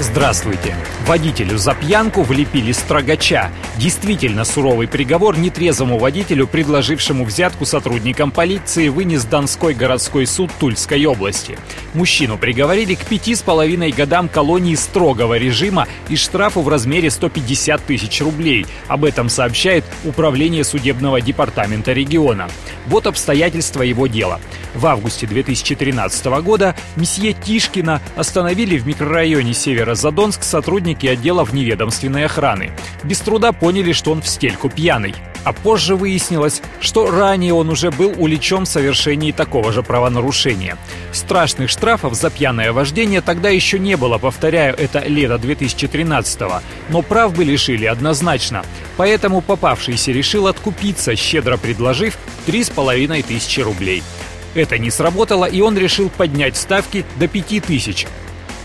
Здравствуйте. Водителю за пьянку влепили строгача. Действительно суровый приговор нетрезвому водителю, предложившему взятку сотрудникам полиции, вынес Донской городской суд Тульской области. Мужчину приговорили к пяти с половиной годам колонии строгого режима и штрафу в размере 150 тысяч рублей. Об этом сообщает Управление судебного департамента региона. Вот обстоятельства его дела. В августе 2013 года месье Тишкина остановили в микрорайоне Северо-Задонск сотрудники отдела вневедомственной охраны. Без труда поняли, что он в стельку пьяный. А позже выяснилось, что ранее он уже был уличен в совершении такого же правонарушения. Страшных штрафов за пьяное вождение тогда еще не было, повторяю, это лето 2013 -го. Но прав бы лишили однозначно. Поэтому попавшийся решил откупиться, щедро предложив 3,5 тысячи рублей. Это не сработало, и он решил поднять ставки до 5000.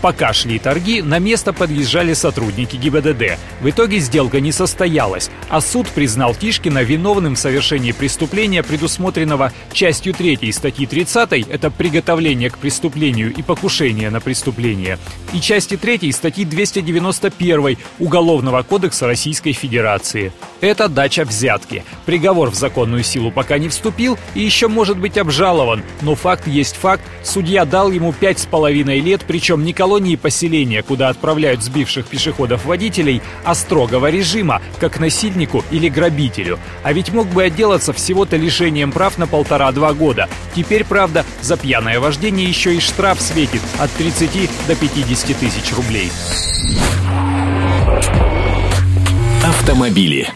Пока шли торги, на место подъезжали сотрудники ГИБДД. В итоге сделка не состоялась, а суд признал Тишкина виновным в совершении преступления, предусмотренного частью 3 статьи 30 «Это приготовление к преступлению и покушение на преступление» и части 3 статьи 291 Уголовного кодекса Российской Федерации. Это дача взятки. Приговор в законную силу пока не вступил и еще может быть обжалован, но факт есть факт. Судья дал ему пять с половиной лет, причем не колонии поселения, куда отправляют сбивших пешеходов водителей, а строгого режима, как насильнику или грабителю. А ведь мог бы отделаться всего-то лишением прав на полтора-два года. Теперь, правда, за пьяное вождение еще и штраф светит от 30 до 50 тысяч рублей. Автомобили.